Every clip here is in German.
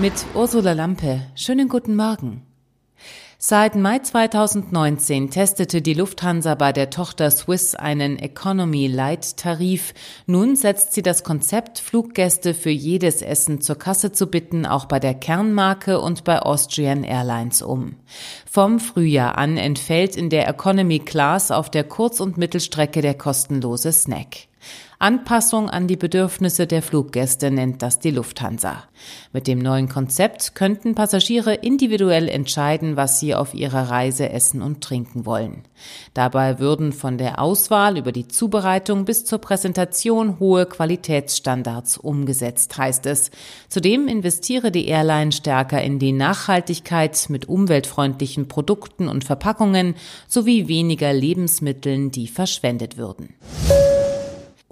Mit Ursula Lampe. Schönen guten Morgen. Seit Mai 2019 testete die Lufthansa bei der Tochter Swiss einen Economy Light Tarif. Nun setzt sie das Konzept, Fluggäste für jedes Essen zur Kasse zu bitten, auch bei der Kernmarke und bei Austrian Airlines um. Vom Frühjahr an entfällt in der Economy Class auf der Kurz- und Mittelstrecke der kostenlose Snack. Anpassung an die Bedürfnisse der Fluggäste nennt das die Lufthansa. Mit dem neuen Konzept könnten Passagiere individuell entscheiden, was sie auf ihrer Reise essen und trinken wollen. Dabei würden von der Auswahl über die Zubereitung bis zur Präsentation hohe Qualitätsstandards umgesetzt, heißt es. Zudem investiere die Airline stärker in die Nachhaltigkeit mit umweltfreundlichen Produkten und Verpackungen sowie weniger Lebensmitteln, die verschwendet würden.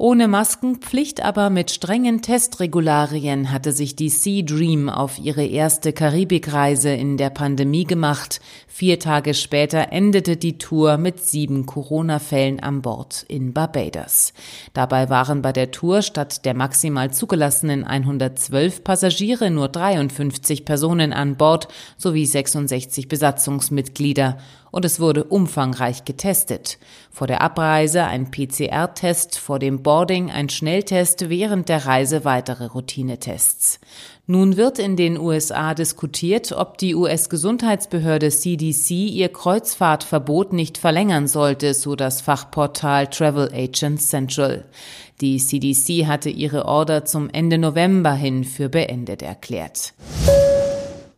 Ohne Maskenpflicht, aber mit strengen Testregularien hatte sich die Sea Dream auf ihre erste Karibikreise in der Pandemie gemacht. Vier Tage später endete die Tour mit sieben Corona-Fällen an Bord in Barbados. Dabei waren bei der Tour statt der maximal zugelassenen 112 Passagiere nur 53 Personen an Bord sowie 66 Besatzungsmitglieder und es wurde umfangreich getestet. Vor der Abreise ein PCR-Test, vor dem Boarding ein Schnelltest, während der Reise weitere Routinetests. Nun wird in den USA diskutiert, ob die US-Gesundheitsbehörde CDC ihr Kreuzfahrtverbot nicht verlängern sollte, so das Fachportal Travel Agent Central. Die CDC hatte ihre Order zum Ende November hin für beendet erklärt.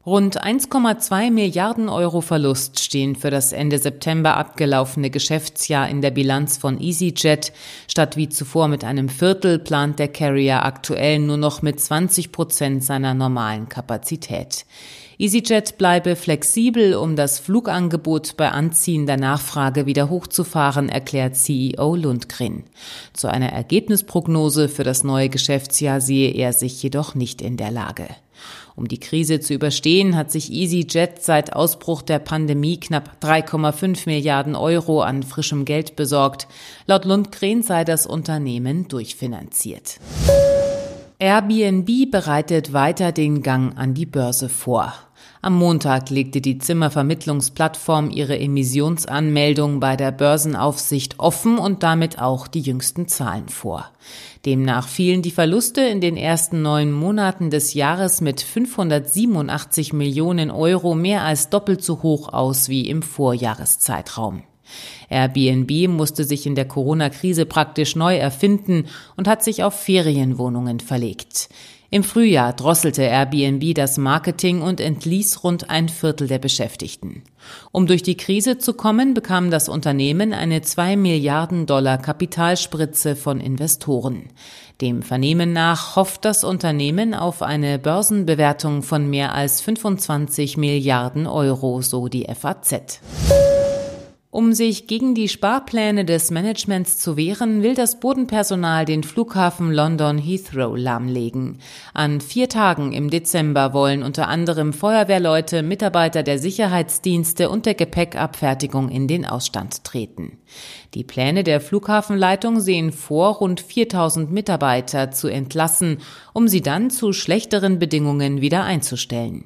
Rund 1,2 Milliarden Euro Verlust stehen für das Ende September abgelaufene Geschäftsjahr in der Bilanz von EasyJet. Statt wie zuvor mit einem Viertel plant der Carrier aktuell nur noch mit 20 Prozent seiner normalen Kapazität. EasyJet bleibe flexibel, um das Flugangebot bei anziehender Nachfrage wieder hochzufahren, erklärt CEO Lundgren. Zu einer Ergebnisprognose für das neue Geschäftsjahr sehe er sich jedoch nicht in der Lage. Um die Krise zu überstehen, hat sich EasyJet seit Ausbruch der Pandemie knapp 3,5 Milliarden Euro an frischem Geld besorgt. Laut Lundgren sei das Unternehmen durchfinanziert. Airbnb bereitet weiter den Gang an die Börse vor. Am Montag legte die Zimmervermittlungsplattform ihre Emissionsanmeldung bei der Börsenaufsicht offen und damit auch die jüngsten Zahlen vor. Demnach fielen die Verluste in den ersten neun Monaten des Jahres mit 587 Millionen Euro mehr als doppelt so hoch aus wie im Vorjahreszeitraum. Airbnb musste sich in der Corona-Krise praktisch neu erfinden und hat sich auf Ferienwohnungen verlegt. Im Frühjahr drosselte Airbnb das Marketing und entließ rund ein Viertel der Beschäftigten. Um durch die Krise zu kommen, bekam das Unternehmen eine zwei Milliarden Dollar Kapitalspritze von Investoren. Dem Vernehmen nach hofft das Unternehmen auf eine Börsenbewertung von mehr als 25 Milliarden Euro, so die FAZ. Um sich gegen die Sparpläne des Managements zu wehren, will das Bodenpersonal den Flughafen London Heathrow lahmlegen. An vier Tagen im Dezember wollen unter anderem Feuerwehrleute, Mitarbeiter der Sicherheitsdienste und der Gepäckabfertigung in den Ausstand treten. Die Pläne der Flughafenleitung sehen vor, rund 4000 Mitarbeiter zu entlassen, um sie dann zu schlechteren Bedingungen wieder einzustellen.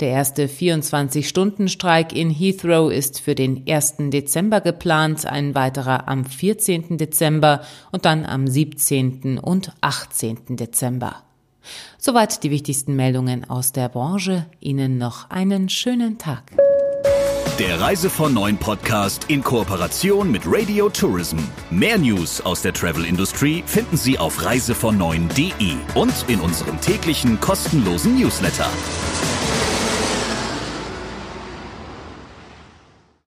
Der erste 24-Stunden-Streik in Heathrow ist für den 1. Dezember geplant, ein weiterer am 14. Dezember und dann am 17. und 18. Dezember. Soweit die wichtigsten Meldungen aus der Branche. Ihnen noch einen schönen Tag. Der Reise von Neuen Podcast in Kooperation mit Radio Tourism. Mehr News aus der Travel Industry finden Sie auf reisevon und in unserem täglichen kostenlosen Newsletter.